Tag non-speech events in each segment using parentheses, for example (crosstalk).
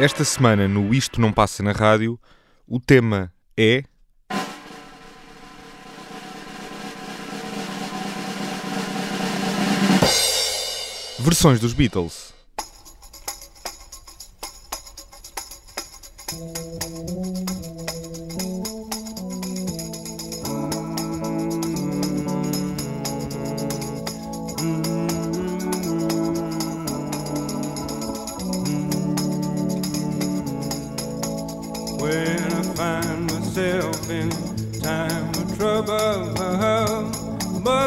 Esta semana, no Isto Não Passa na Rádio, o tema é. Versões dos Beatles.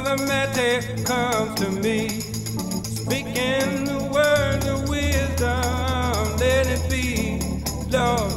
Mother Mary comes to me, speaking the words of wisdom. Let it be, Lord,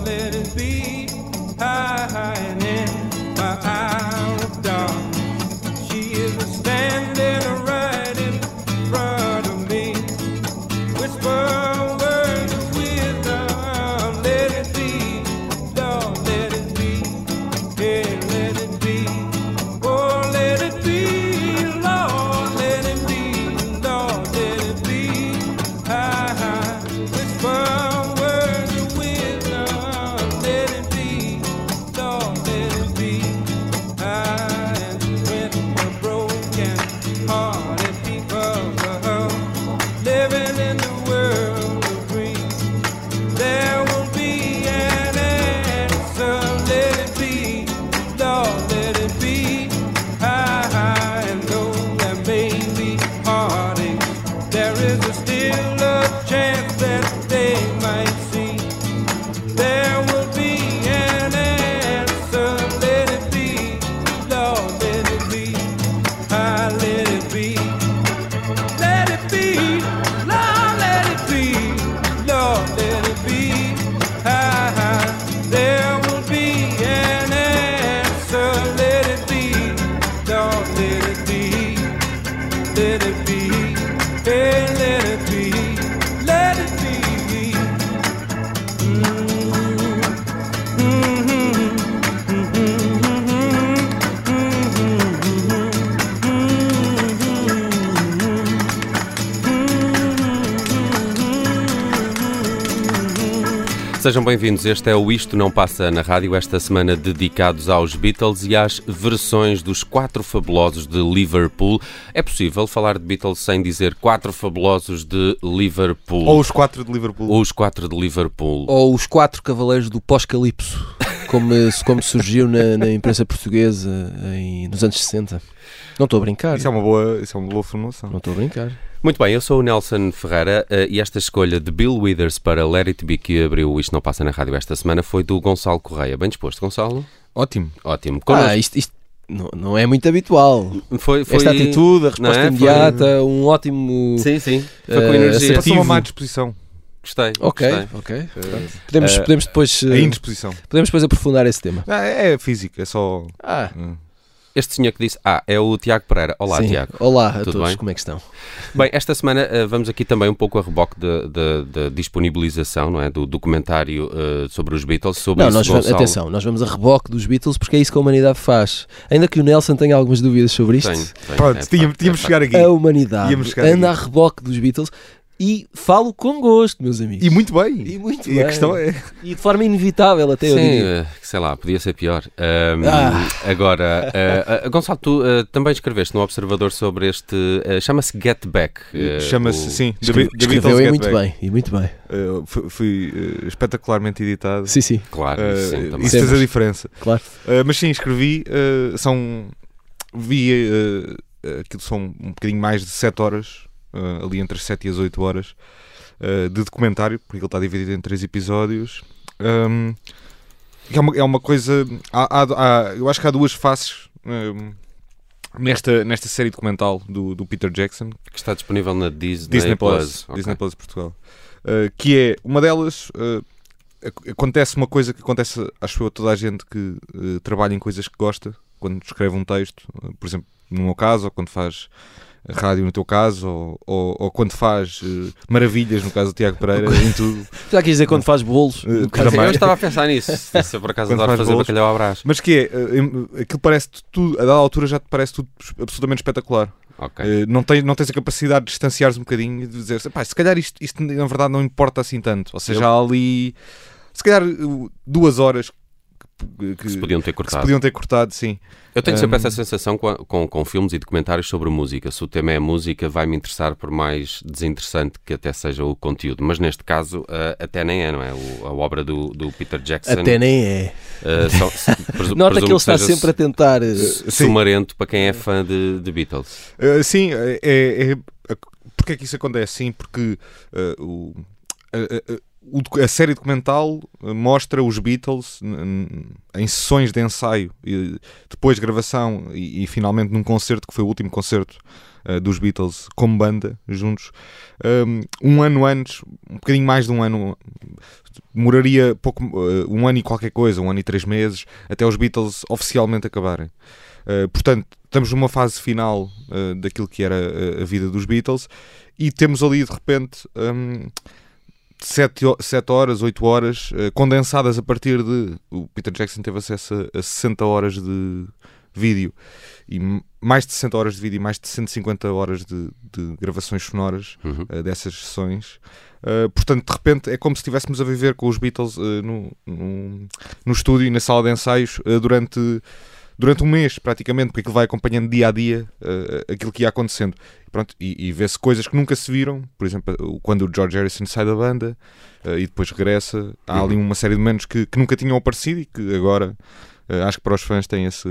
Sejam bem-vindos. Este é o Isto Não Passa na Rádio, esta semana dedicados aos Beatles e às versões dos quatro fabulosos de Liverpool. É possível falar de Beatles sem dizer quatro fabulosos de Liverpool? Ou os quatro de Liverpool. Ou os quatro de Liverpool. Ou os quatro cavaleiros do pós-calipso, como, como surgiu na, na imprensa portuguesa em- nos anos 60. Não estou a brincar. Isso é uma boa, isso é uma boa formulação. Não estou a brincar. Muito bem, eu sou o Nelson Ferreira eh, e esta escolha de Bill Withers para Let It Be que abriu Isto Não Passa na Rádio esta semana foi do Gonçalo Correia. Bem disposto, Gonçalo? Ótimo. Ótimo. Connosco- Ah, isto, isto não, não é muito habitual. foi, foi... Esta atitude, a resposta não é? Foi- imediata, um ótimo. Sim, sim. Foi Eh, com energia. assertivo. Passou uma má disposição. Gostei. Ok, gostei. ok. Podemos, eh, podemos, depois, A eh, indisposição. podemos depois aprofundar esse tema. Ah, é física, é só. Ah, hum. Este senhor que disse, ah, é o Tiago Pereira. Olá, sim. Tiago. Olá a Tudo todos, bem? como é que estão? Bem, esta semana eh, vamos aqui também um pouco a reboque da- disponibilização, não é? Do documentário eh, sobre os Beatles, sobre Não, nós vamos, Gonçalo. atenção, nós vamos a reboque dos Beatles porque é isso que a humanidade faz. Ainda que o Nelson tenha algumas dúvidas sobre isto, Tenho, tenho, Pronto, é tínhamos, tínhamos é chegar aqui. a humanidade anda a aqui. reboque dos Beatles e falo com gosto, meus amigos. E muito bem. E muito E bem. a questão é. E de forma inevitável até eu Sim, diria. eh, sei lá, podia ser pior. Ahm, Ah. Agora, eh, eh, Gonçalo, tu eh, também escreveste no Observador sobre este. Chama-se Get Back. Chama-se, o- sim, escreveu e muito Back. bem, e muito bem. Uh, fui fui, uh, espetacularmente editado. Sim, sim, Claro, Uh, sim, também. isso fez a diferença. claro. Uh, mas sim, escrevi. uh, são. Vi. Uh, uh, aquilo são um bocadinho mais de 7 horas. Uh, ali entre as 7 e as 8 horas. uh, de documentário, porque ele está dividido em 3 episódios. Um, é, uma, é uma coisa. há- há- há- eu acho que há duas faces. um, nesta, nesta série documental do, do Peter Jackson, Que está disponível na Disney, Disney Plus, Ok. Disney Plus Portugal, Uh, que é uma delas. uh, ac- acontece uma coisa que acontece, acho eu, a toda a gente que uh, trabalha em coisas que gosta, quando escreve um texto, por exemplo, no meu caso, ou quando faz rádio no teu caso, ou, ou, ou quando faz uh, maravilhas, no caso do Tiago Pereira, (laughs) em tudo. Já quis dizer quando faz bolos. Mais. Eu estava a pensar nisso. (laughs) Se eu por acaso adoro faz fazer bolos. bacalhau à brás. Mas que é, uh, aquilo parece tudo, a dada altura já te parece tudo absolutamente espetacular. ok. Eh, não, tens, não tens a capacidade de distanciares um bocadinho e de dizer "Pá, se calhar isto, isto na verdade não importa assim tanto. Ou seja, Eu- há ali se calhar uh, duas horas que, que se podiam ter que se cortado. podiam ter cortado, sim. Eu tenho sempre Hum. essa sensação com, com, com filmes e documentários sobre música. Se o tema é música, vai-me interessar por mais desinteressante que até seja o conteúdo. Mas neste caso, eh, até nem é, não é? O- a obra do, do Peter Jackson. Até nem é. eh, só- se- (laughs) presu- Nota que ele está sempre a tentar. eh, su- sumarento para quem é fã de, de Beatles. Uh, sim, é, é, é- porque é que isso acontece? Sim, porque uh, o, a, a- a- a série documental uh, mostra os Beatles em sessões de ensaio, depois gravação e, e finalmente num concerto que foi o último concerto uh, dos Beatles como banda juntos. Um, um ano antes, um bocadinho mais de um ano, demoraria pouco, uh, um ano e qualquer coisa, um ano e três meses, até os Beatles oficialmente acabarem. Uh, portanto, estamos numa fase final daquilo que era uh, a vida dos Beatles e temos ali de repente um, sete, ho- sete horas, oito horas uh, condensadas a partir de. O Peter Jackson teve acesso a, a 60 horas de vídeo e mais de 60 horas de vídeo e mais de 150 horas de, de gravações sonoras Uhum. uh, dessas sessões. Uh, portanto, de repente, é como se estivéssemos a viver com os Beatles uh, no, no, no estúdio e na sala de ensaios durante, durante um mês, praticamente, porque aquilo vai acompanhando dia a dia uh, aquilo que ia acontecendo. Pronto, e, e vê-se coisas que nunca se viram, por exemplo, quando o George Harrison sai da banda uh, e depois regressa, há ali uma série de momentos que, que nunca tinham aparecido e que agora acho que para os fãs tem esse.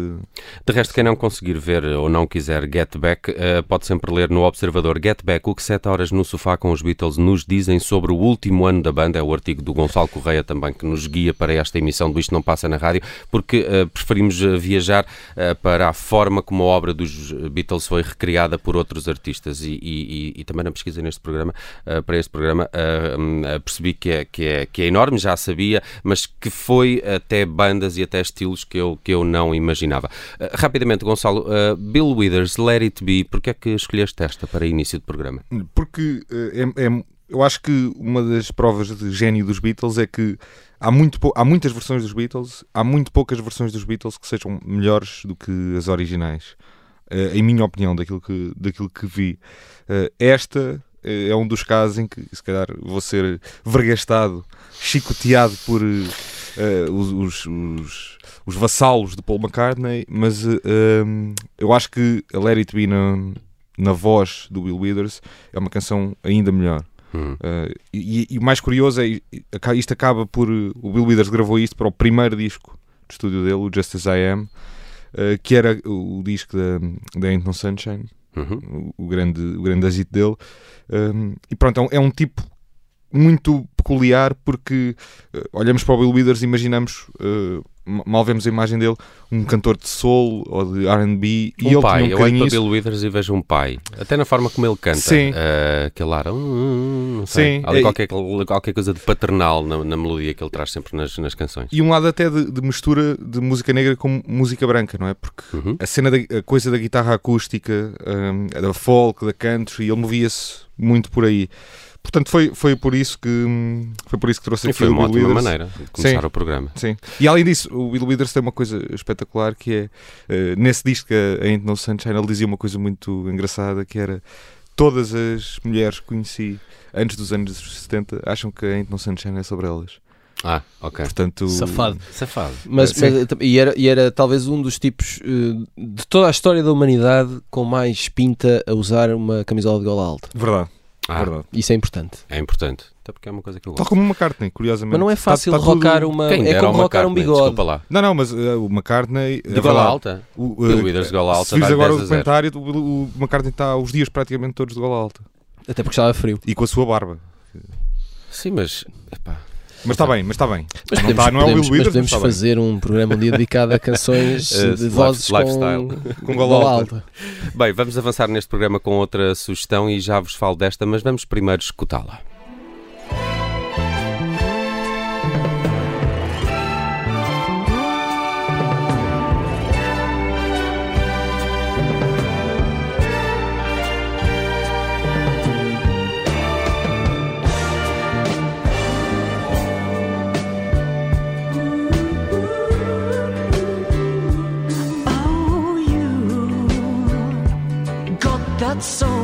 De resto, quem não conseguir ver ou não quiser Get Back, eh, pode sempre ler no Observador Get Back o que 7 horas no sofá com os Beatles nos dizem sobre o último ano da banda. É o artigo do Gonçalo Correia também que nos guia para esta emissão do Isto Não Passa na Rádio, porque eh, preferimos eh, viajar eh, para a forma como a obra dos Beatles foi recriada por outros artistas. E, e- e- também na pesquisa neste programa, eh, para este programa, eh, hum, eh, percebi que é, que, é, que é enorme, já sabia, mas que foi até bandas e até estilos que eu, que eu não imaginava. Uh, rapidamente, Gonçalo, uh, Bill Withers, Let It Be, porque é que escolheste esta para início de programa? Porque eh, é, é- eu acho que uma das provas de gênio dos Beatles é que há, muito há muitas versões dos Beatles, há muito poucas versões dos Beatles que sejam melhores do que as originais. Em minha opinião, daquilo que, daquilo que vi. Esta é um dos casos em que, se calhar, vou ser vergastado, chicoteado por eh, os, os, os- os vassalos de Paul McCartney, mas um, eu acho que a Let It Be na, na voz do Will Withers é uma canção ainda melhor. Hum. Uh, e, e o mais curioso é isto acaba por uh, o Bill Withers gravou isto para o primeiro disco de estúdio dele, o Just As I Am, uh, que era o, disco da, da Ain't No Sunshine, Uhum. o, o grande, o grande dele. Um, e pronto, é um, é um tipo muito peculiar porque uh, olhamos para o Bill Withers e imaginamos, uh, ma- mal vemos a imagem dele, um cantor de soul ou de R&B e Um ele pai, tinha um eu olho para isso. Bill Withers e vejo um pai. Até na forma como ele canta. Sim. Uh, aquele ar. hum, não sei. Sim, Há ali qualquer, qualquer coisa de paternal na, na melodia que ele traz sempre nas, nas canções. E um lado até de, de mistura de música negra com música branca, não é? Porque Uhum. a cena da a coisa da guitarra acústica, hum, da folk, da country, ele movia-se muito por aí. Portanto, foi, foi por isso que foi por isso que trouxe E aqui foi o uma Bill ótima maneira de começar Sim. o programa. Sim. E além disso, o Bill Withers tem uma coisa espetacular que é eh, nesse disco a Ain't No Sunshine ele dizia uma coisa muito engraçada que era todas as mulheres que conheci antes dos anos 70 acham que a Ain't No Sunshine é sobre elas. Ah, ok. Portanto, Safado. Safado. Mas, mas, e, era, e era talvez um dos tipos eh, de toda a história da humanidade com mais pinta a usar uma camisola de gola alta. Verdade, Ah, verdade. Isso é importante. é importante. Até porque é uma coisa que eu Tal gosto. como o McCartney, curiosamente. Mas não é Tá- fácil tá tudo- rocar uma. Quem É como rocar um bigode. Desculpa lá. Não, não, mas uh, o McCartney. De gola alta? O, uh, Withers de gola alta Se vires agora 10 o a 0. documentário, o, o McCartney está os dias praticamente todos de gola alta. Até porque estava frio. E com a sua barba. Sim, mas. epá, Mas está bem, mas está bem. Mas não, podemos, tá, não é o podemos- Will mas Withers, podemos mas está bem. fazer um programa um dia dedicado a (laughs) canções de life- vozes lifestyle. (laughs) com, Com gola alta. Bem, vamos avançar neste programa com outra sugestão e já vos falo desta, mas vamos primeiro escutá-la. so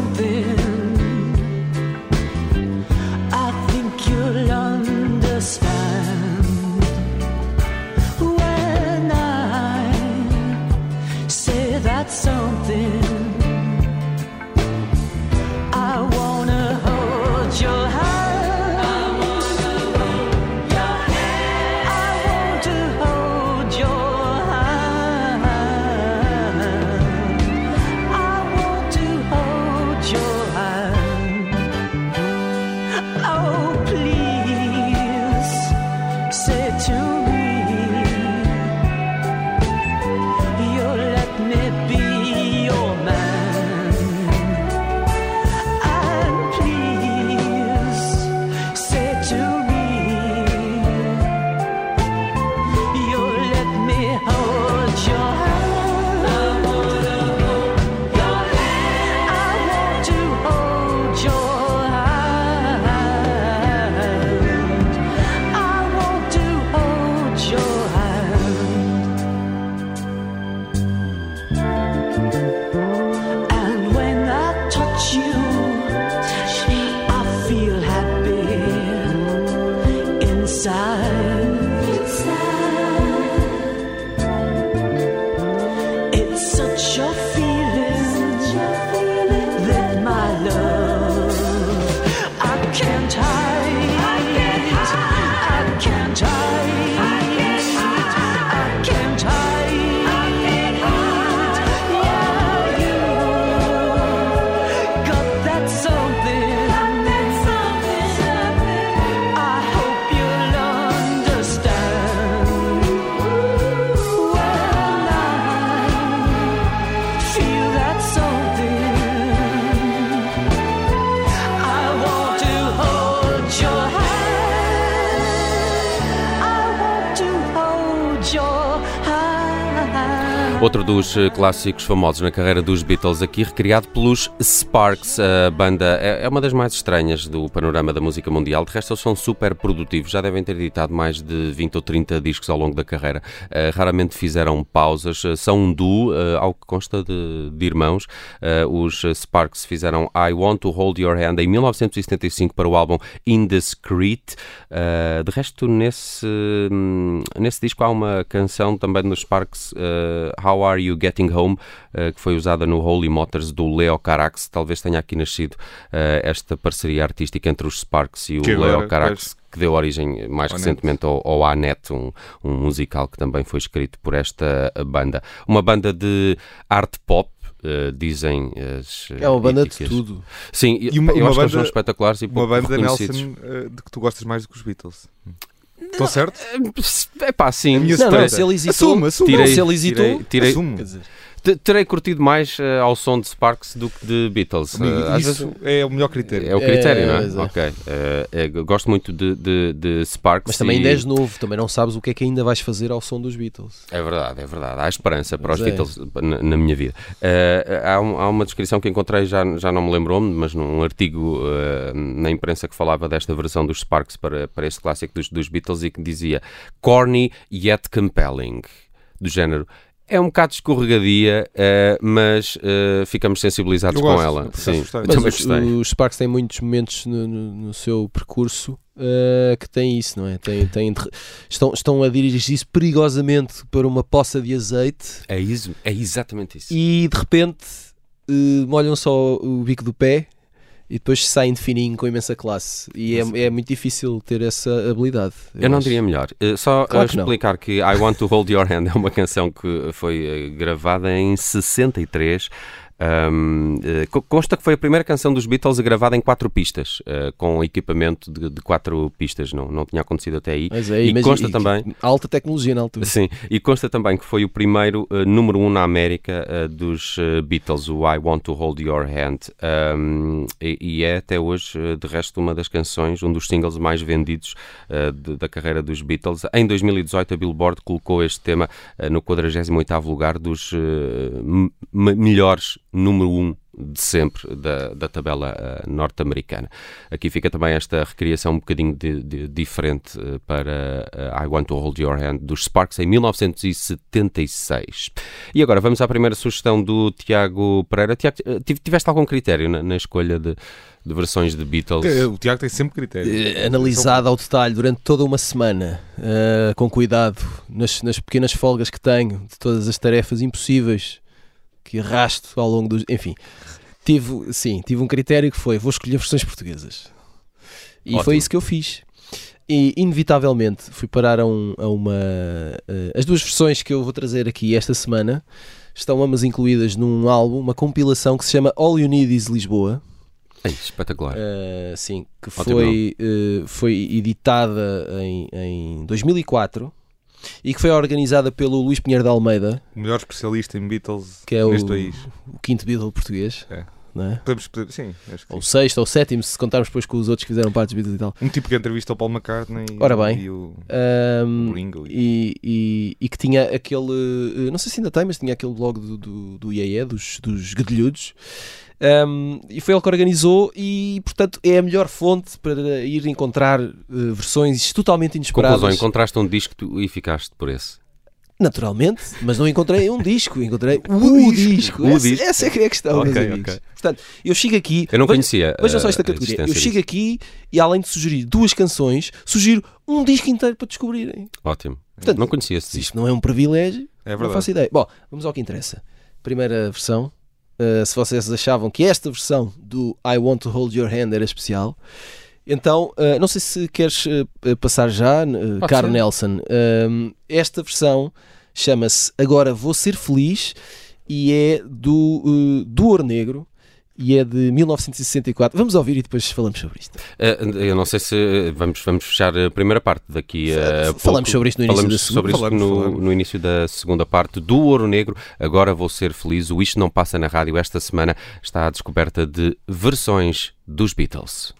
Just feet. Outro dos eh, clássicos famosos na carreira dos Beatles, aqui recriado pelos Sparks. A banda é é uma das mais estranhas do panorama da música mundial. De resto, eles são super produtivos. Já devem ter editado mais de 20 ou 30 discos ao longo da carreira. Eh, Raramente fizeram pausas. Eh, São um duo, ao que consta de, de irmãos. Os Sparks fizeram I Want to Hold Your Hand em 1975 para o álbum Indiscreet. De resto, nesse, hum, nesse disco há uma canção também nos Sparks, eh, How Are You Getting Home, eh, que foi usada no Holy Motors do Leo Carax. Talvez tenha aqui nascido eh, esta parceria artística entre os Sparks e o Que agora, Leo Carax, que deu origem mais recentemente ao, ao Anet, um, um musical que também foi escrito por esta banda. Uma banda de art pop. eh, dizem as É uma banda de tudo. Sim, E uma- eu uma acho que eles são banda- espetaculares e Uma banda. Nelson, eh, de que tu gostas mais do que os Beatles. Estou certo? É pá, sim. Não, não, se ele hesitou, Assume, assume. Não, Tirei- se ele hesitou, tirei- tirei- Assume. quer dizer, Terei curtido mais eh, ao som de Sparks do que de Beatles. Amigo, Eh, às Isso vezes- é o melhor critério. É o critério, É, não é? exato. Ok. Eu gosto muito de, de, de Sparks. Mas também e- ainda és novo, também não sabes o que é que ainda vais fazer ao som dos Beatles. É verdade, é verdade. Há esperança para Mas os é. Beatles na, na minha vida. Há, um- há uma descrição que encontrei, já, já não me lembrou-me, mas num artigo na imprensa que falava desta versão dos Sparks para, para este clássico dos, dos Beatles e que dizia corny yet compelling. Do género. É um bocado escorregadia, eh, mas eh, ficamos sensibilizados Eu com gosto, ela. Sim, Mas também os, gostei. os Sparks têm muitos momentos no, no- no seu percurso eh, que têm isso, não é? Têm, têm de- estão, estão a dirigir-se perigosamente para uma poça de azeite É, isso, é exatamente isso. e de repente molham só o bico do pé e depois saem de fininho com imensa classe. E é, é muito difícil ter essa habilidade. Eu não acho. diria melhor. Eh, Só Claro eh, que não. explicar que I Want to Hold Your Hand é uma canção que foi eh, gravada em 63. Um, eh, co- consta que foi a primeira canção dos Beatles gravada em quatro pistas, eh, com equipamento de, de quatro pistas, não, não tinha acontecido até aí. Mas é, e consta também. Alta tecnologia na altura. Sim, e consta também que foi o primeiro eh, número um na América eh, dos Beatles, o I Want to Hold Your Hand. Um, e, e é até hoje, de resto, uma das canções, um dos singles mais vendidos de- da carreira dos Beatles. Em 2018, a Billboard colocou este tema no 48º lugar dos melhores número 1 um de sempre da, da tabela eh, norte-americana. Aqui fica também esta recriação um bocadinho de- de- diferente eh, para eh, I Want to Hold Your Hand dos Sparks em 1976. E agora vamos à primeira sugestão do Tiago Pereira. Tiago, tiv- tiveste algum critério na, na escolha de, de versões de Beatles? O Tiago tem sempre critério. Analisada ao detalhe durante toda uma semana, com cuidado, nas, nas pequenas folgas que tenho, de todas as tarefas impossíveis que arrasto ao longo dos. Enfim, tive, sim, tive um critério que foi: vou escolher versões portuguesas. E Ótimo. foi isso que eu fiz. E, inevitavelmente, fui parar a, um- a uma. eh, as duas versões que eu vou trazer aqui esta semana estão ambas incluídas num álbum, uma compilação que se chama All You Need Is Lisboa. Espetacular. Uh, sim, que Ótimo foi, uh, foi editada em, em 2004 e que foi organizada pelo Luís Pinheiro de Almeida, O melhor especialista em Beatles que é o, neste país. o quinto Beatle português. É. não é? Podemos, poder- sim, acho que Ou o sim. sexto ou o sétimo, se contarmos depois com os outros que fizeram parte dos Beatles e tal. Um tipo que entrevista o Paul McCartney e, Ora bem. e o, Um, o Ringo. e- e, e, que tinha aquele, uh, não sei se ainda tem, mas tinha aquele blog do, do, do IAE, dos, dos Guedelhudos. Um, e foi ele que organizou e portanto é a melhor fonte para ir encontrar uh, versões totalmente inesperadas Conclusão, encontraste um disco e ficaste por esse. Naturalmente, mas não encontrei um disco, encontrei o, O disco. disco. O essa, disco. essa é que é a questão, meus Ok, amigos. ok. Portanto, eu chego aqui. Eu não veja- conhecia. Vejam só eh, esta a categoria. Eu chego disso. aqui e além de sugerir duas canções, sugiro um disco inteiro para descobrirem. Ótimo. Portanto, não conhecia esse Se disco. isto não é um privilégio, É não verdade. faço ideia. Bom, vamos ao que interessa. Primeira versão. Uh, se vocês achavam que esta versão do I Want to Hold Your Hand era especial, então uh, não sei se queres uh, passar já, uh, caro ser. Nelson. Um, esta versão chama-se Agora Vou Ser Feliz e é do, uh, do Ouro Negro e é de 1964. Vamos ouvir e depois falamos sobre isto. Eh, eu não sei se eh, vamos, vamos fechar a primeira parte daqui a pouco. Falamos sobre isto no início Falamos da sobre isso Falamos, no, falamos. no início da segunda parte do Ouro Negro. Agora vou ser feliz. O Isto Não Passa na Rádio esta semana está à descoberta de versões dos Beatles.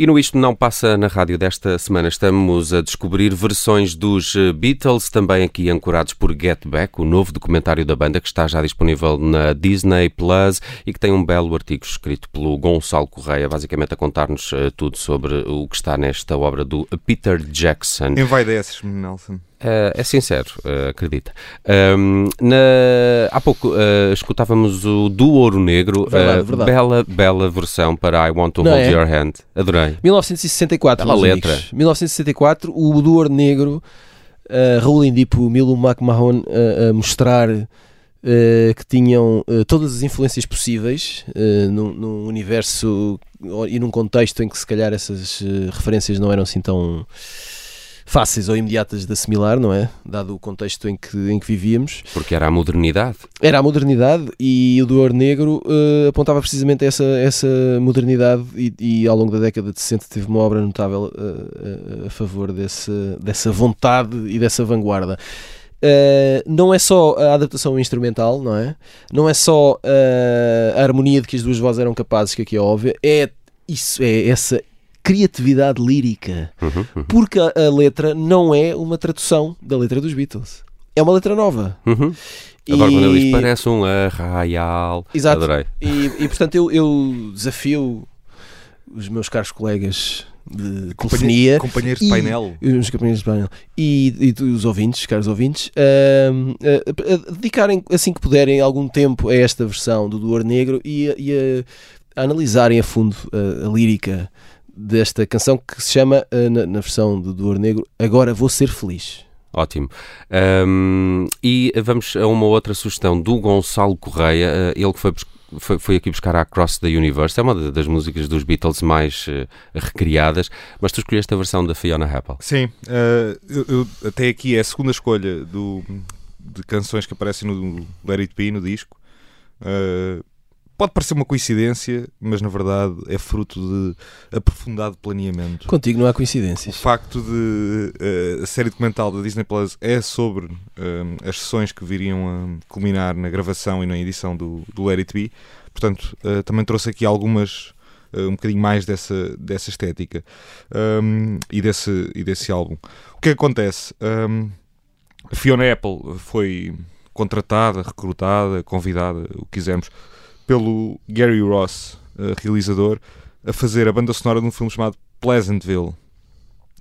E no Isto Não Passa na Rádio desta semana estamos a descobrir versões dos eh, Beatles, também aqui ancorados por Get Back, o novo documentário da banda que está já disponível na Disney Plus e que tem um belo artigo escrito pelo Gonçalo Correia, basicamente a contar-nos eh, tudo sobre o que está nesta obra do Peter Jackson. Envaidece-me, Nelson. É, é sincero, eh, acredita. Ahm, na- há pouco eh, escutávamos o do Ouro Negro, Verdade, verdade. bela, bela versão para I Want to Não Hold é? Your Hand. Adorei. 1964, Bela meus letra. amigos. 1964, o do Ouro Negro, uh, Raul Indipo, Milo McMahon uh, a mostrar uh, que tinham uh, todas as influências possíveis uh, num, num universo e num contexto em que se calhar essas uh, referências não eram assim tão fáceis ou imediatas de assimilar, não é? Dado o contexto em que, em que vivíamos. Porque era a modernidade. Era a modernidade e o do Ouro Negro eh, apontava precisamente essa, essa modernidade e, e ao longo da década de 60 teve uma obra notável eh, a favor desse, dessa vontade e dessa vanguarda. Eh, não é só a adaptação instrumental, não é? Não é só eh, a harmonia de que as duas vozes eram capazes, que aqui é óbvia, é isso, é essa criatividade lírica. Uhum, uhum, Porque a, a letra não é uma tradução da letra dos Beatles. É uma letra nova. uhum. Agora, quando ele diz E- parece um arraial. Exato. Adorei. E, e, portanto eu, eu desafio os meus caros colegas de telefonia Companheiros de E- painel. e os companheiros de painel e, e os ouvintes, caros ouvintes, ahm, a, a dedicarem assim que puderem algum tempo a esta versão do Duor Negro e, a, e a- a analisarem a fundo a, a lírica desta canção que se chama, ah, na, na versão do Duor Negro, Agora Vou Ser Feliz. Ótimo. Ahm, e vamos a uma outra sugestão do Gonçalo Correia, eh, ele que foi, foi, foi aqui buscar a Across the Universe, é uma da- das músicas dos Beatles mais eh, recriadas, mas tu escolheste a versão da Fiona Apple. Sim, eh, eu, eu- até aqui é a segunda escolha do, de canções que aparecem no Let It Be, no disco. Eh, pode parecer uma coincidência, mas na verdade é fruto de aprofundado planeamento. Contigo não há O coincidências. facto de eh, a série documental da Disney Plus é sobre eh, as sessões que viriam a culminar na gravação e na edição do, do Let It Be, portanto, eh, também trouxe aqui algumas, um bocadinho mais dessa, dessa estética um, e, desse, e desse álbum. O que acontece? Um, a Fiona Apple foi contratada, recrutada, convidada, o que quisermos, pelo Gary Ross, eh, realizador, a fazer a banda sonora de um filme chamado Pleasantville.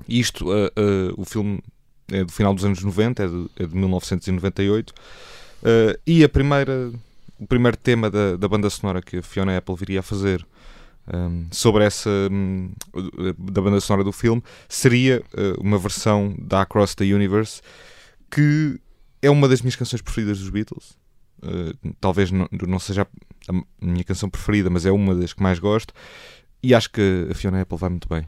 Isto, eh, eh, o filme é do final dos anos 90, é de, é de 1998, eh, e a primeira, o primeiro tema da, da banda sonora que a Fiona Apple viria a fazer um, sobre essa hum, da banda sonora do filme seria uma versão da Across the Universe que é uma das minhas canções preferidas dos Beatles. Eh, talvez não, não seja a minha canção preferida, mas é uma das que mais gosto. E acho que a Fiona Apple vai muito bem.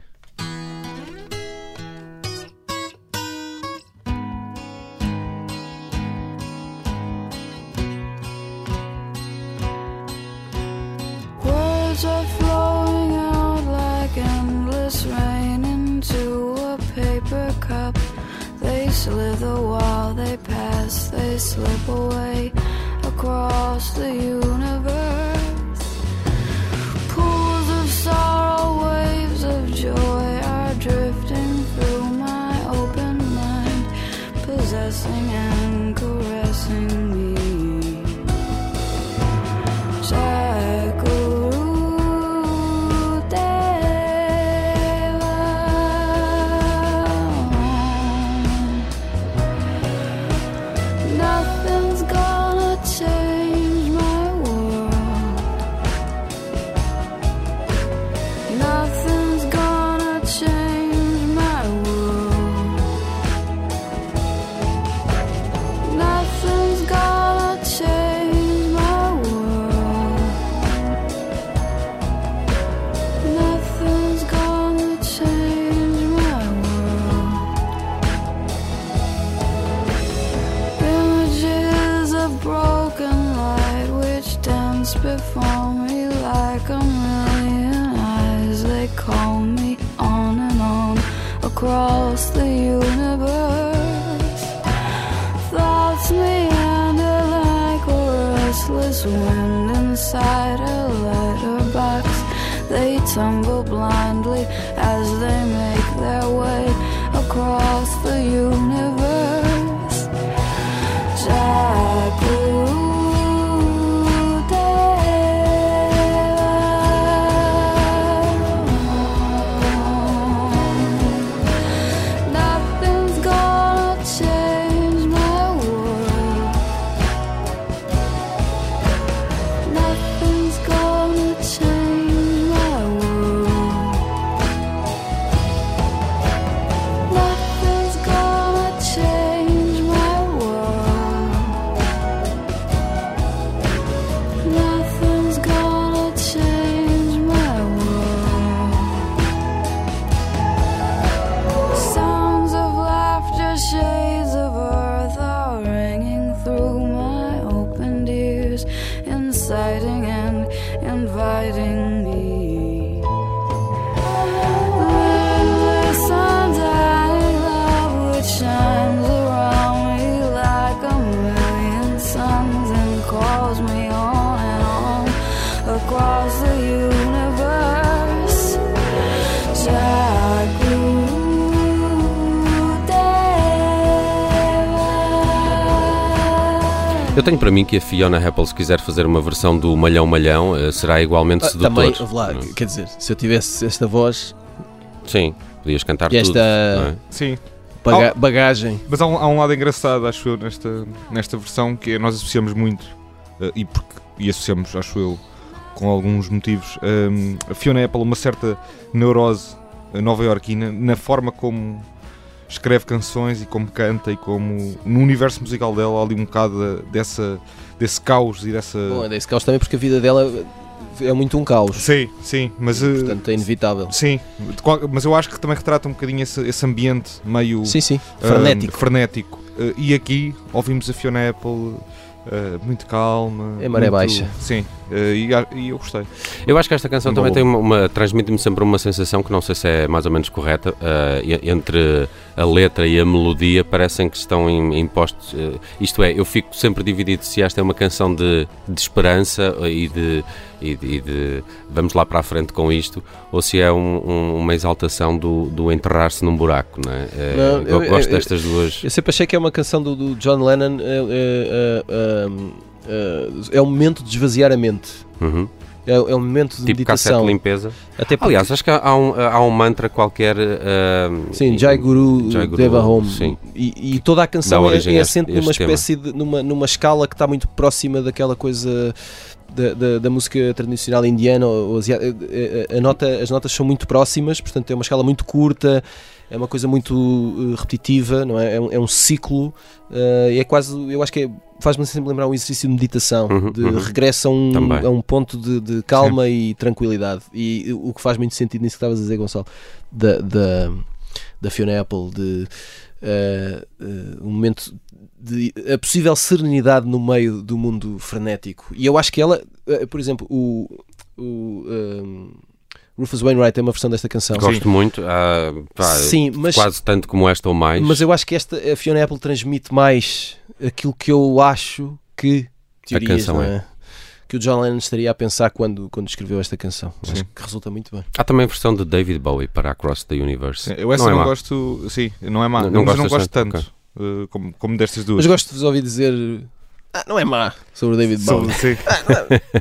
Slip away across the universe. singing. They tumble blindly as they make their way across the universe. Jagudeva. Eu tenho para mim que a Fiona Apple, se quiser fazer uma versão do Malhão Malhão, eh, será igualmente Ah, sedutor. também, lá, quer dizer, se eu tivesse esta voz Sim, podias cantar e tudo. esta não é? Sim. baga- bagagem. Mas há um, há um lado engraçado, acho eu, nesta, nesta versão, que é nós associamos muito, eh, e, porque, e associamos, acho eu, com alguns motivos, ehm, a Fiona Apple uma certa neurose eh, nova-iorquina na forma como escreve canções e como canta e como no universo musical dela há ali um bocado dessa, desse caos e dessa... Bom, é desse caos também porque a vida dela é muito um caos. Sim, sim, mas... eh, Portanto, é inevitável. Sim, mas eu acho que também retrata um bocadinho esse, esse ambiente meio Sim, sim. ah, Frenético. frenético. Ah, e aqui ouvimos a Fiona Apple ah, muito calma. É maré muito- baixa. Sim, e, a- e eu gostei. Eu acho que esta canção também tem uma, uma- transmite-me sempre uma sensação que não sei se é mais ou menos correta eh, e- entre a letra e a melodia parecem que estão em, em postos. eh, isto é, eu fico sempre dividido se esta é uma canção de, de esperança eh, e de, e, de, e de vamos lá para a frente com isto ou se é um- um- uma exaltação do, do enterrar-se num buraco. Não é? Eh, Não, eu, eu- gosto eu- destas duas. Eu sempre achei que é uma canção do, do John Lennon. É, é, é, um momento de esvaziar a mente. Uhum. É, é um momento de Tipo meditação. de limpeza. Até porque, Aliás, acho que há um, há um mantra qualquer. eh, sim, Jai Guru, Jai Guru, Deva Home. sim. E, e toda a canção é, é assente numa este tema. espécie de. Numa, numa escala que está muito próxima daquela coisa. Da, da, da música tradicional indiana ou asiática, A- a- a nota, as notas são muito próximas, portanto é uma escala muito curta, é uma coisa muito uh, repetitiva, não é? É um, é um ciclo, uh, é quase, eu acho que é- faz-me sempre lembrar um exercício de meditação, Uhum, de uhum. regresso a um, Também. a um ponto de, de calma e tranquilidade. E o que faz muito sentido nisso que estavas a dizer, Gonçalo, da, da, da Fiona Apple, de uh, uh, um momento de a possível serenidade no meio do mundo frenético. E eu acho que ela, uh, por exemplo, o, o um, Rufus Wainwright tem uma versão desta canção. Gosto muito. ah, pá, Sim, mas, Quase tanto como esta ou mais. mas eu acho que esta a Fiona Apple transmite mais aquilo que eu acho que teorias, canção não é. é? Que o John Lennon estaria a pensar quando, quando escreveu esta canção. Sim. Acho que resulta muito bem. Há também a versão de David Bowie para Across the Universe. Sim, eu essa Não não, é má. gosto, sim, não é má, Não- não mas não gosto tanto, tanto ah, como, como destas Mas duas. gosto de vos ouvir dizer. Ah, não é má sobre o David Bowie. sim.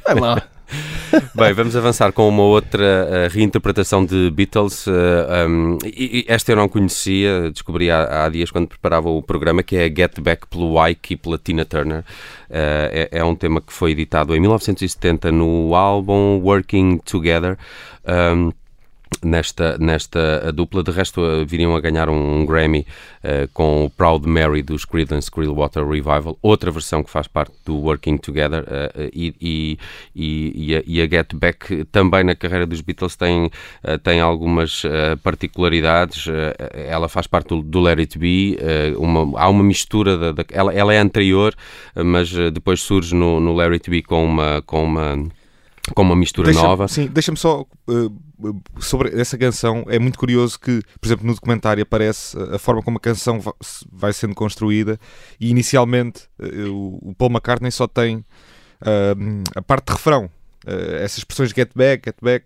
Não é má. (laughs) Bem, vamos avançar com uma outra ah, reinterpretação de Beatles. ah, um, e, e esta eu não conhecia, descobri há, há dias quando preparava o programa, que é Get Back pelo Ike e pela Tina Turner. Ah, é, é um tema que foi editado em 1970 no álbum Working Together. Um, nesta, nesta dupla. De resto, eh, viriam a ganhar um, Grammy eh, com o Proud Mary dos Creedence Clearwater Revival, outra versão que faz parte do Working Together eh, e, e, e, a, e a Get Back também na carreira dos Beatles tem, eh, tem algumas particularidades. Ela faz parte do, do Let It Be, uma, há uma mistura, da, da- ela, ela é anterior, mas depois surge no, no Let It Be com uma, com uma, com uma mistura Deixa- nova. Sim, deixa-me só uh, uh, sobre essa canção. É muito curioso que, por exemplo, no documentário aparece a forma como a canção vai sendo construída e inicialmente uh, o- Paul McCartney só tem uh, a parte de refrão. uh, essas expressões get back, get back,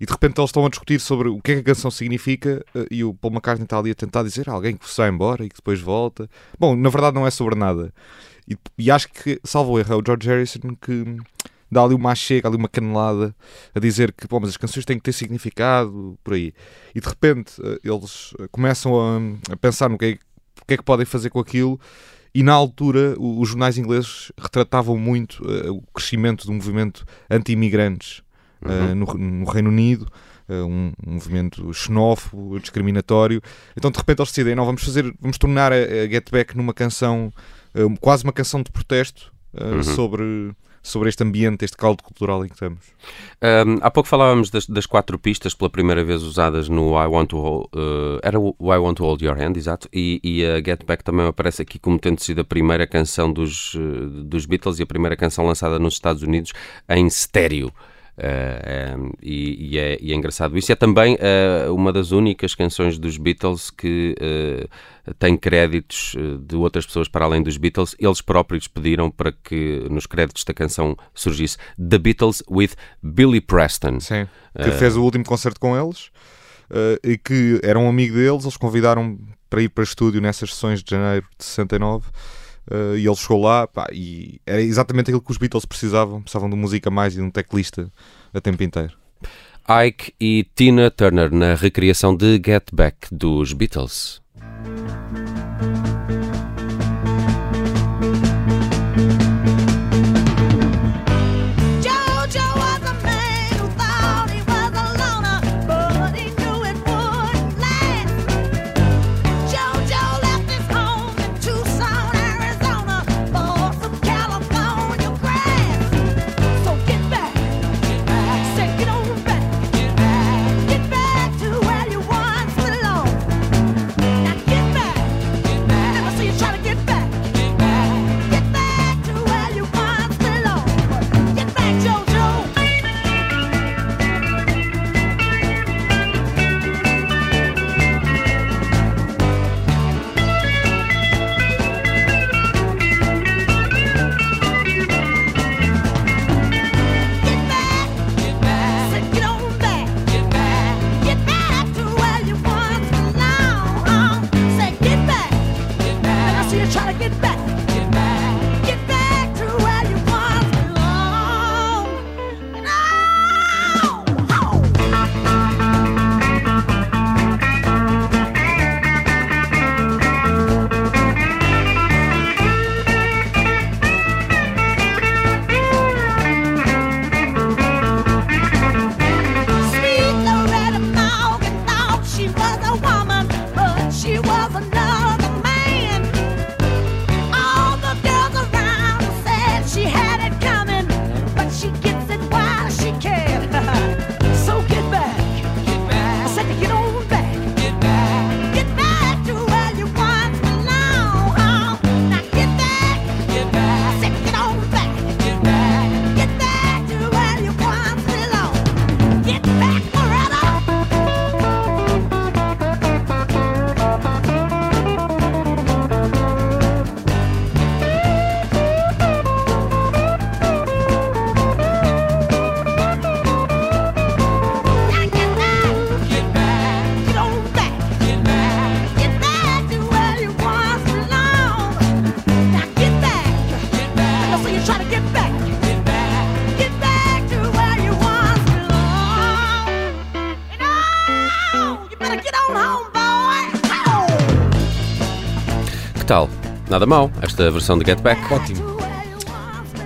e de repente eles estão a discutir sobre o que é que a canção significa uh, e o Paul McCartney está ali a tentar dizer "Ah, alguém que se vai embora e que depois volta. Bom, na verdade não é sobre nada. E, e acho que, salvo erro, é o George Harrison que dá ali uma chega, ali uma canelada a dizer que bom, mas as canções têm que ter significado, por aí. E de repente eh, eles eh, começam a, a pensar no que é, que é que podem fazer com aquilo. E na altura os jornais ingleses retratavam muito eh, o crescimento do movimento anti-imigrantes eh, no, no Reino Unido, eh, um, um movimento xenófobo, discriminatório. Então de repente eles decidem, não, vamos fazer, vamos tornar a, a Get Back numa canção, quase uma canção de protesto Uhum. sobre, sobre este ambiente, este caldo cultural em que estamos. Um, há pouco falávamos das, das quatro pistas pela primeira vez usadas no I Want to Hold, uh, era o I Want to Hold Your Hand, exato, e, e a Get Back também aparece aqui como tendo sido a primeira canção dos, uh, dos Beatles e a primeira canção lançada nos Estados Unidos em estéreo. Uh, um, e, e é, e é engraçado isso. É também uh, uma das únicas canções dos Beatles que uh, tem créditos de outras pessoas para além dos Beatles. Eles próprios pediram para que nos créditos da canção surgisse The Beatles with Billy Preston. Sim. Que fez o último concerto com eles eh, e que era um amigo deles, eles convidaram para ir para estúdio nessas sessões de janeiro de 69. Uh, e ele chegou lá pá, e era exatamente aquilo que os Beatles precisavam. Precisavam de música a mais e de um teclista a tempo inteiro. Ike e Tina Turner na recriação de Get Back dos Beatles. Tal? Nada mal, esta versão de Get Back. Ótimo.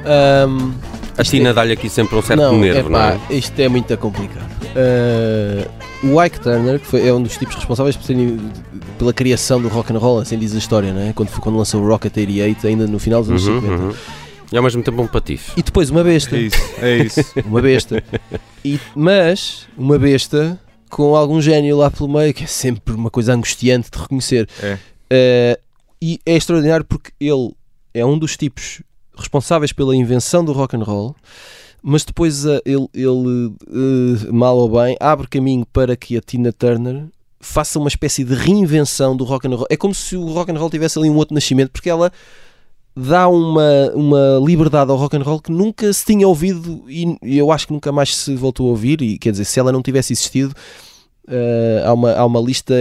Ahm, A Tina é- dá-lhe aqui sempre um certo não, nervo, não epá, é? Isto é muito complicado. Ah, o Ike Turner, que foi, é um dos tipos responsáveis por serem- pela criação do rock and roll, assim diz a história, não é? Quando, foi- quando lançou o Rocket 88, ainda no final dos anos Uhum, 50. uhum. E ao mesmo tempo um patife. E depois uma besta. É isso, é isso. (laughs) Uma besta. E- mas uma besta com algum gênio lá pelo meio, que é sempre uma coisa angustiante de reconhecer. É. Eh, e é extraordinário porque ele é um dos tipos responsáveis pela invenção do rock and roll, mas depois eh, ele, ele eh, mal ou bem, abre caminho para que a Tina Turner faça uma espécie de reinvenção do rock and roll. É como se o rock and roll tivesse ali um outro nascimento, porque ela dá uma, uma liberdade ao rock and roll que nunca se tinha ouvido e eu acho que nunca mais se voltou a ouvir e quer dizer, se ela não tivesse existido eh, há, uma, há uma lista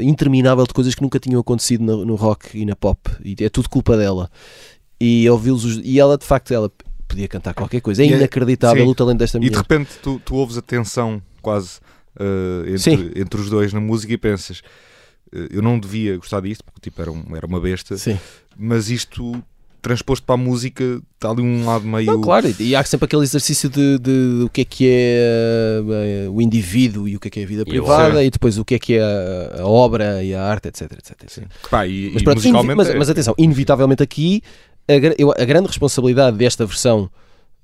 interminável de coisas que nunca tinham acontecido no, no rock e na pop. E é tudo culpa dela. E ouvi-los os- e ela de facto ela podia cantar qualquer coisa, é E é- inacreditável sim. o talento desta E de mulher. repente tu, tu ouves a tensão quase uh, entre, entre os dois na música e pensas uh, eu não devia gostar disto porque tipo, era, um- era uma besta, Sim. mas isto transposto para a música está ali um lado meio. Não, claro, e há sempre aquele exercício de, de o que é que é eh, o indivíduo e o que é que é a vida E privada homem. e depois o que é que é a, a obra e a arte, etc. etc. Sim. Pá, e, Mas, e pronto, mas, é- mas atenção, inevitavelmente aqui a, eu- a grande responsabilidade desta versão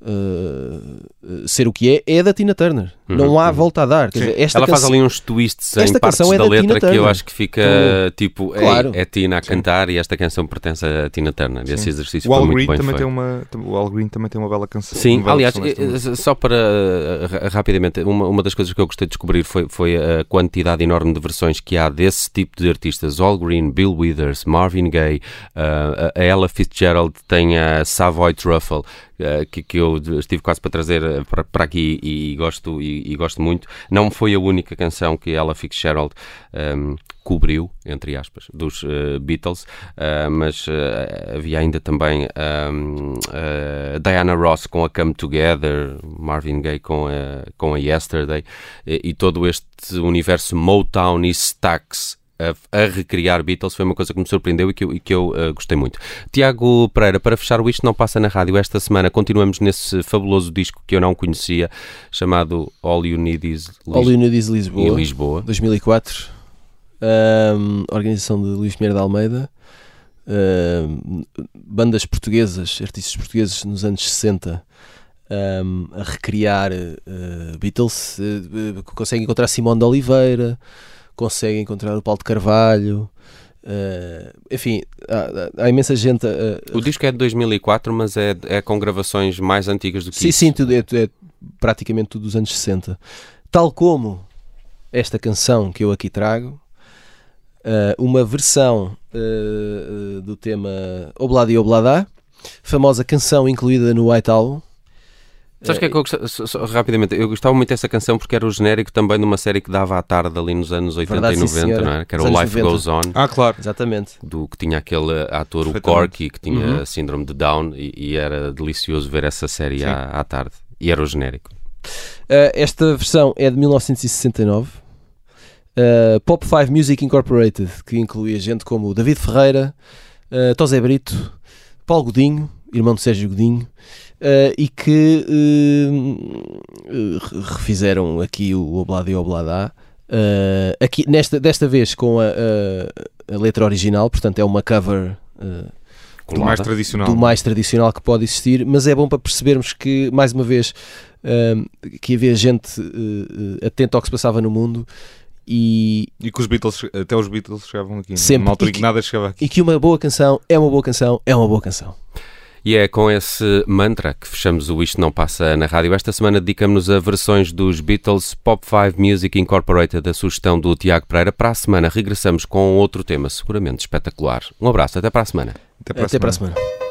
uh, ser o que é é da Tina Turner. Uhum, não há uhum. volta a dar. Quer Sim. dizer, esta Ela faz canção- ali uns twists em Esta partes é da da letra Tina que eu acho que fica tipo, ei, Claro. é Tina a cantar e esta canção pertence a Tina Turner. Esse Sim. exercício o foi Al muito Green bem também feito. tem uma. O Al Green também tem uma bela canção. Sim, bela aliás, eh, só para eh, ra- rapidamente, uma, uma das coisas que eu gostei de descobrir foi, foi a quantidade enorme de versões que há desse tipo de artistas. All Green, Bill Withers, Marvin Gaye, eh, a Ella Fitzgerald tem a Savoy Truffle, eh, que, que eu estive quase para trazer eh, para, para aqui e, e gosto, e, e gosto muito. Não foi a única canção que ela Fitzgerald ehm, cobriu, entre aspas, dos eh, Beatles, eh, mas eh, havia ainda também ehm, eh, Diana Ross com a Come Together, Marvin Gaye com a, com a Yesterday, e, e todo este universo Motown e Stax a, a recriar Beatles foi uma coisa que me surpreendeu e que eu, e que eu eh, gostei muito. Tiago Pereira, para fechar o Isto Não Passa na Rádio, esta semana continuamos nesse fabuloso disco que eu não conhecia, chamado All You Need Is Lis- All You Need Is em Lisboa, Lisboa. 2004, Ahm, organização de Luís Pinheiro de Almeida, Ahm, bandas portuguesas, artistas portugueses nos anos 60 ahm, a recriar eh, Beatles, eh, eh, conseguem encontrar Simone de Oliveira, conseguem encontrar o Paulo de Carvalho, eh, enfim, há, há imensa gente. a- O disco é de 2004, mas é, é com gravações mais antigas do que Sim, isso. sim, tudo é, é praticamente tudo dos anos 60. Tal como esta canção que eu aqui trago, eh, uma versão eh, do tema Obladi Obladá, famosa canção incluída no White Album. Sabes o que é que eu gostava, só- só rapidamente, eu gostava muito dessa canção porque era o genérico também de uma série que dava à tarde ali nos anos 80 Verdade, e sim, 90, senhora. não era? Que era o Life 90. Goes On. Ah, claro. Exatamente. do que tinha aquele ator, o. Corky, que tinha Uhum. síndrome de Down e, e era delicioso ver essa série Sim. à, à tarde. E era o genérico. Uh, esta versão é de 1969. Uh, Pop 5 Music Incorporated, que incluía gente como David Ferreira, uh, Tosé Brito, Paulo Godinho, irmão de Sérgio Godinho, uh, e que uh, re- refizeram aqui o Oblada e Obladá. Uh, aqui, nesta, desta vez com a, a- a letra original, portanto é uma cover uh, Do mais tradicional. do mais tradicional que pode existir, mas é bom para percebermos que, mais uma vez, que havia gente atenta ao que se passava no mundo e, E que os Beatles, até os Beatles chegavam aqui. Sempre. Numa altura E que- nada chegava aqui. e que uma boa canção é uma boa canção, é uma boa canção. E é com esse mantra que fechamos o Isto Não Passa na Rádio. Esta semana dedicamos-nos a versões dos Beatles Pop 5 Music Incorporated, a sugestão do Tiago Pereira. Para a semana regressamos com outro tema seguramente espetacular. Um abraço, até para a semana. Até para a Até para a semana.